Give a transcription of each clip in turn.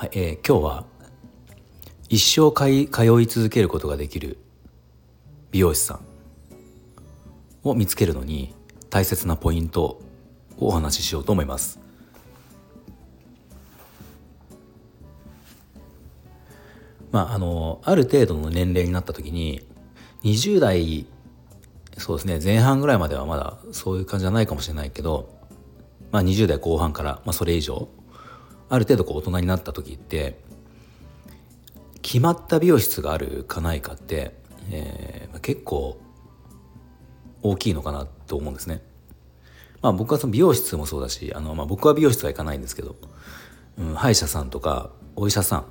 はい、えー今日は一生通い通い続けることができる美容師さんを見つけるのに大切なポイントをお話ししようと思います。まああのある程度の年齢になった時に20代そうですね前半ぐらいまではまだそういう感じじゃないかもしれないけど、まあ、20代後半から、まあ、それ以上ある程度こう大人になった時って決まった美容室があるかないかって、えー結構大きいのかなと思うんですね。まあ僕はその美容室もそうだしあの、まあ、僕は美容室は行かないんですけど、うん、歯医者さんとかお医者さん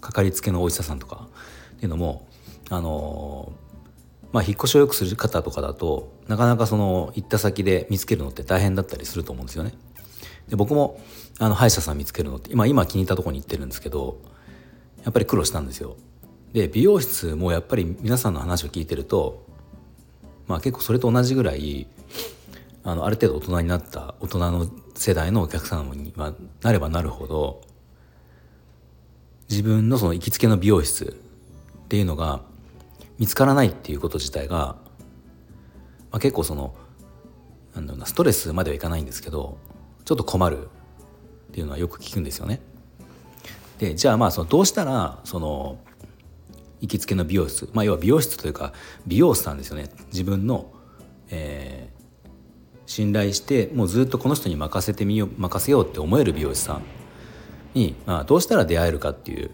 かかりつけのお医者さんとかっていうのもあのまあ引っ越しをよくする方とかだとなかなかその行った先で見つけるのって大変だったりすると思うんですよね。で僕もあの歯医者さん見つけるのって今今気に入ったところに行ってるんですけどやっぱり苦労したんですよ。で美容室もやっぱり皆さんの話を聞いてるとまあ結構それと同じぐらいあのある程度大人になった大人の世代のお客様にはなればなるほど自分のその行きつけの美容室っていうのが見つからないっていうこと自体が、まあ、結構そのなんだろうなストレスまではいかないんですけどちょっと困る。っていうのはよく聞くんですよね。でじゃあまあそのどうしたらその行きつけの美容室まあ要は美容室というか美容師さんですよね。自分の、えー信頼してもうずっとこの人に任せてみよう任せようって思える美容師さん。に、まあ、どうしたら出会えるかっていう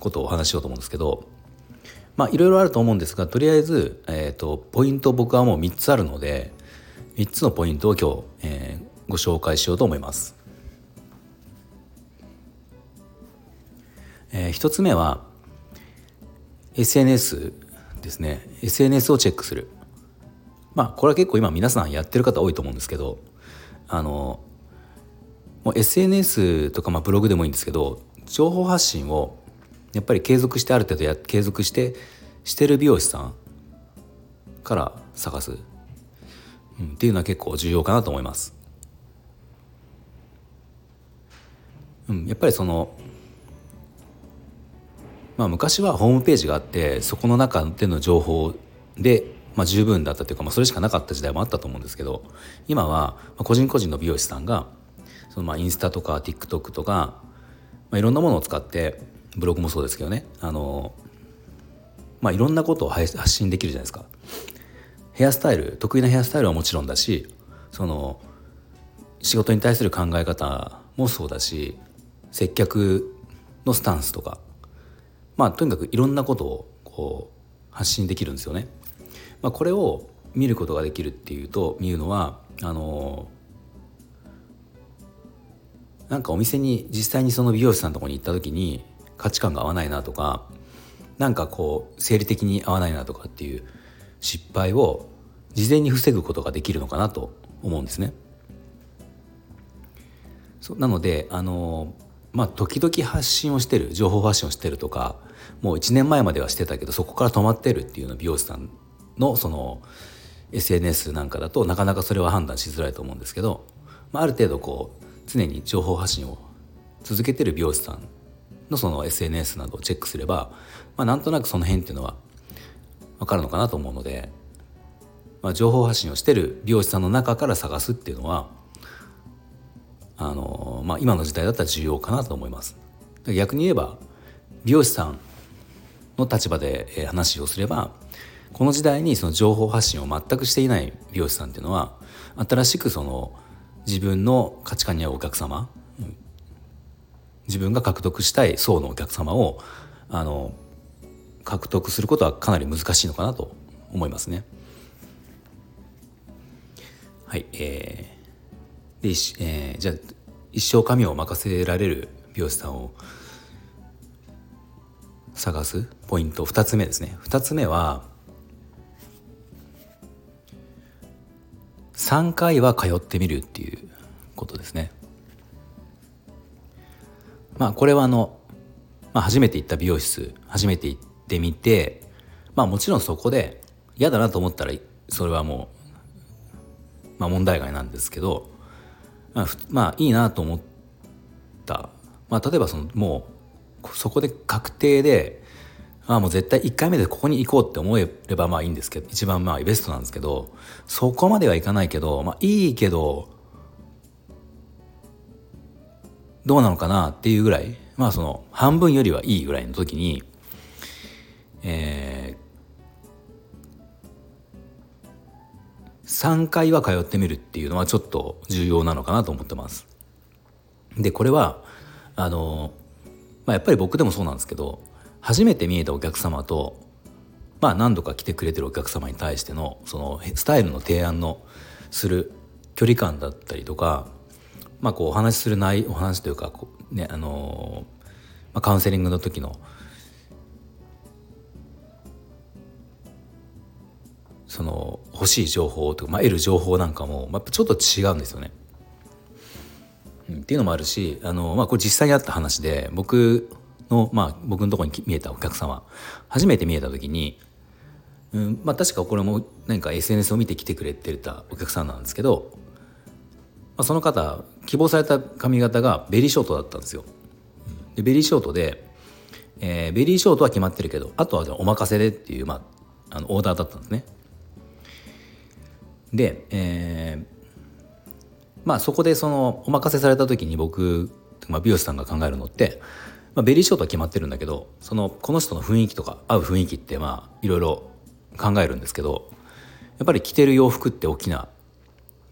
ことをお話ししようと思うんですけどまあいろいろあると思うんですがとりあえず、えー、とポイント僕はもう3つあるので3つのポイントを今日、えーご紹介しようと思います。え1つ目は SNS ですね SNS をチェックするまあこれは結構今皆さんやってる方多いと思うんですけどあのもう SNS とかまあブログでもいいんですけど情報発信をやっぱり継続してある程度や継続してしてる美容師さんから探す、うん、っていうのは結構重要かなと思います。うん、やっぱりそのまあ昔はホームページがあってそこの中での情報で、まあ、十分だったというか、まあ、それしかなかった時代もあったと思うんですけど今は個人個人の美容師さんがそのまあインスタとか TikTok とか、まあ、いろんなものを使ってブログもそうですけどねあの、まあ、いろんなことを発信できるじゃないですか。ヘアスタイル得意なヘアスタイルはもちろんだしその仕事に対する考え方もそうだし接客のスタンスとかまあとにかくいろんなことをこう発信できるんですよね。まあ、これを見ることができるっていうと見るのはあのなんかお店に実際にその美容師さんのとこに行った時に価値観が合わないなとかなんかこう生理的に合わないなとかっていう失敗を事前に防ぐことができるのかなと思うんですね。そうなのであのまあ時々発信をしてる情報発信をしてるとかもう1年前まではしてたけどそこから止まってるっていうの美容師さんのその SNS なんかだとなかなかそれは判断しづらいと思うんですけど、まあ、ある程度こう常に情報発信を続けてる美容師さんのその SNS などをチェックすれば、まあ、なんとなくその辺っていうのは分かるのかなと思うので、まあ、情報発信をしてる美容師さんの中から探すっていうのはあの、まあ、今の時代だったら重要かなと思います。逆に言えば美容師さんの立場で話をすればこの時代にその情報発信を全くしていない美容師さんっていうのは新しくその自分の価値観に合うお客様自分が獲得したい層のお客様をあの獲得することはかなり難しいのかなと思いますね。はい、えーでえーじゃあ一生髪を任せられる美容師さんを探す？ポイント。2つ目ですね。2つ目は3回は通ってみるっていうことですね。まあこれはあの、まあ、初めて行った美容室初めて行ってみてまあもちろんそこで嫌だなと思ったらそれはもう、まあ、問題外なんですけどまあ、まあいいなと思った、まあ、例えばそのもうそこで確定でああもう絶対1回目でここに行こうって思えればまあいいんですけど一番まあベストなんですけどそこまではいかないけどまあいいけどどうなのかなっていうぐらいまあその半分よりはいいぐらいの時にえー、3回は通ってみるっていうのはちょっと重要なのかなと思ってます。でこれはあの、まあ、やっぱり僕でもそうなんですけど初めて見えたお客様とまあ何度か来てくれてるお客様に対してのそのスタイルの提案のする距離感だったりとかまあこうお話しする内お話というかこうねあのまあ、カウンセリングの時のその欲しい情報とか、まあ、得る情報なんかも、まあ、ちょっと違うんですよね。うん、っていうのもあるしあの、まあ、これ実際にあった話で僕の、まあ、僕のところに見えたお客様初めて見えた時に、うんまあ、確かこれも何か SNS を見て来てくれてたお客さんなんですけど、まあ、その方希望された髪型がベリーショートだったんですよ。でベリーショートで、えー、ベリーショートは決まってるけどあとはお任せでっていう、まあ、あのオーダーだったんですね。で、えー、まあそこでそのお任せされた時に僕、まあ、美容師さんが考えるのってまあ、ベリーショートは決まってるんだけどそのこの人の雰囲気とか合う雰囲気ってまあいろいろ考えるんですけどやっぱり着てる洋服って大きな、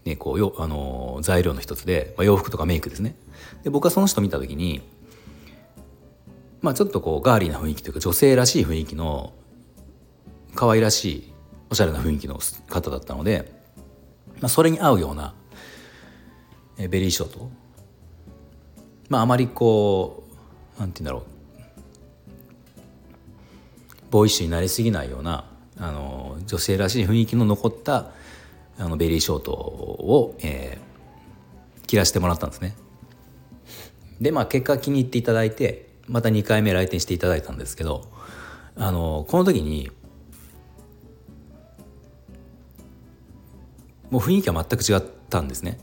ね、こうよあのー、材料の一つで、まあ、洋服とかメイクですね。で僕はその人見た時にまあちょっとこうガーリーな雰囲気というか女性らしい雰囲気の可愛らしいおしゃれな雰囲気の方だったので、まあ、それに合うようなベリーショートまああまりこうなんて言うんだろうボーイッシュになりすぎないようなあの女性らしい雰囲気の残ったあのベリーショートを、えー、着らしてもらったんですね。でまあ結果気に入っていただいてまた2回目来店していただいたんですけどあのこの時にもう雰囲気は全く違ったんですね。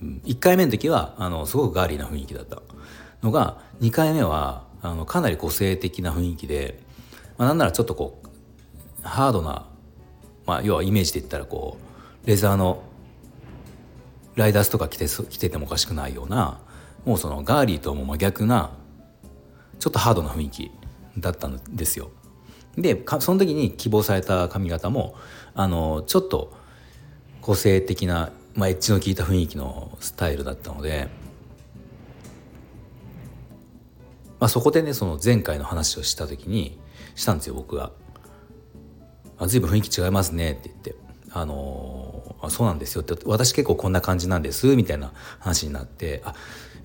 1回目の時はあのすごくガーリーな雰囲気だったのが2回目はあのかなり個性的な雰囲気で、まあ、なんならちょっとこうハードな、まあ、要はイメージで言ったらこうレザーのライダースとか着て着ててもおかしくないようなもうそのガーリーとも真逆なちょっとハードな雰囲気だったんですよ。でその時に希望された髪型もあのちょっと個性的な、まあ、エッジの効いた雰囲気のスタイルだったのでまあ、そこでねその前回の話をした時にしたんですよ僕が。あ随分雰囲気違いますねって言って「あのー、あそうなんですよ」って私結構こんな感じなんですみたいな話になってあ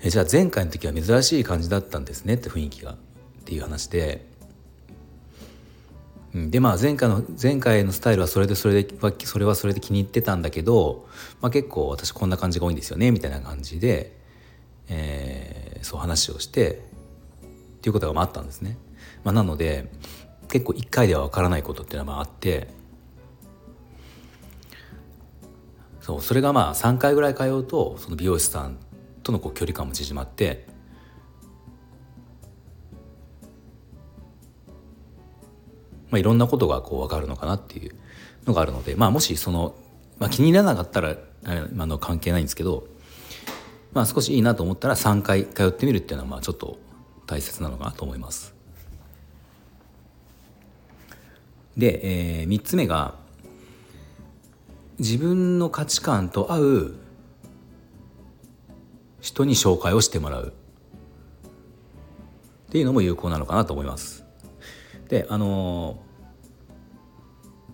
えじゃあ前回の時は珍しい感じだったんですねって雰囲気がっていう話で。でまあ前回の前回のスタイルはそれでそれでそれはそれで気に入ってたんだけど、まあ、結構私こんな感じが多いんですよねみたいな感じで、えー、そう話をしてっていうことがあったんですね。まあ、なので結構1回では分からないことっていうのはあってそうそれがまあ3回ぐらい通うとその美容師さんとのこう距離感も縮まってまあ、いろんなことがこう分かるのかなっていうのがあるので、まあ、もしその、まあ、気に入らなかったらあの関係ないんですけど、まあ、少しいいなと思ったら3回通ってみるっていうのはまあちょっと大切なのかなと思います。で、えー、3つ目が自分の価値観と合う人に紹介をしてもらうっていうのも有効なのかなと思います。であの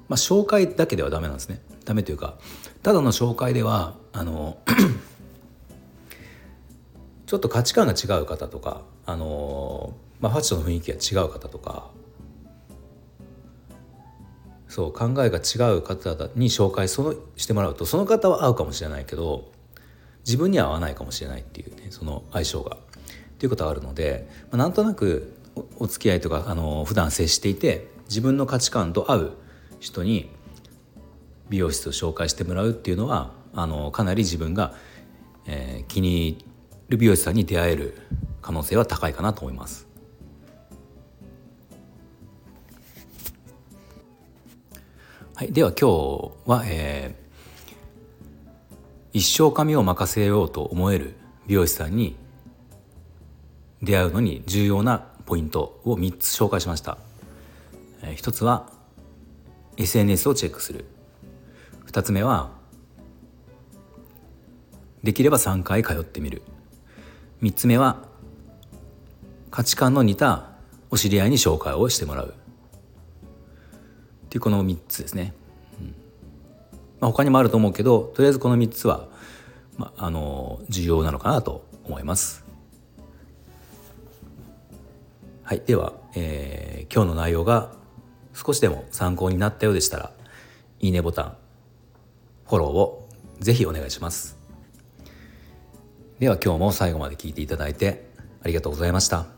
まあ紹介だけではダメなんですね。ダメというかただの紹介ではあの ちょっと価値観が違う方とか、あのまあ、ファッションの雰囲気が違う方とかそう考えが違う方に紹介そのしてもらうとその方は合うかもしれないけど自分には合わないかもしれないっていうねその相性がっていうことがあるので、まあ、なんとなくお付き合いとかあの普段接していて自分の価値観と合う人に美容室を紹介してもらうっていうのはあのかなり自分が、えー、気に入る美容師さんに出会える可能性は高いかなと思います。はい、では今日は、えー、一生髪を任せようと思える美容師さんに出会うのに重要なポイントを3つ紹介しました、えー、1つは SNS をチェックする。2つ目はできれば3回通ってみる。3つ目は価値観の似たお知り合いに紹介をしてもらう。っていうこの3つですね、うん。まあ、他にもあると思うけどとりあえずこの3つは、まあ、あの重要なのかなと思います。はいでは、えー、今日の内容が少しでも参考になったようでしたらいいねボタンフォローをぜひお願いしますでは今日も最後まで聞いていただいてありがとうございました。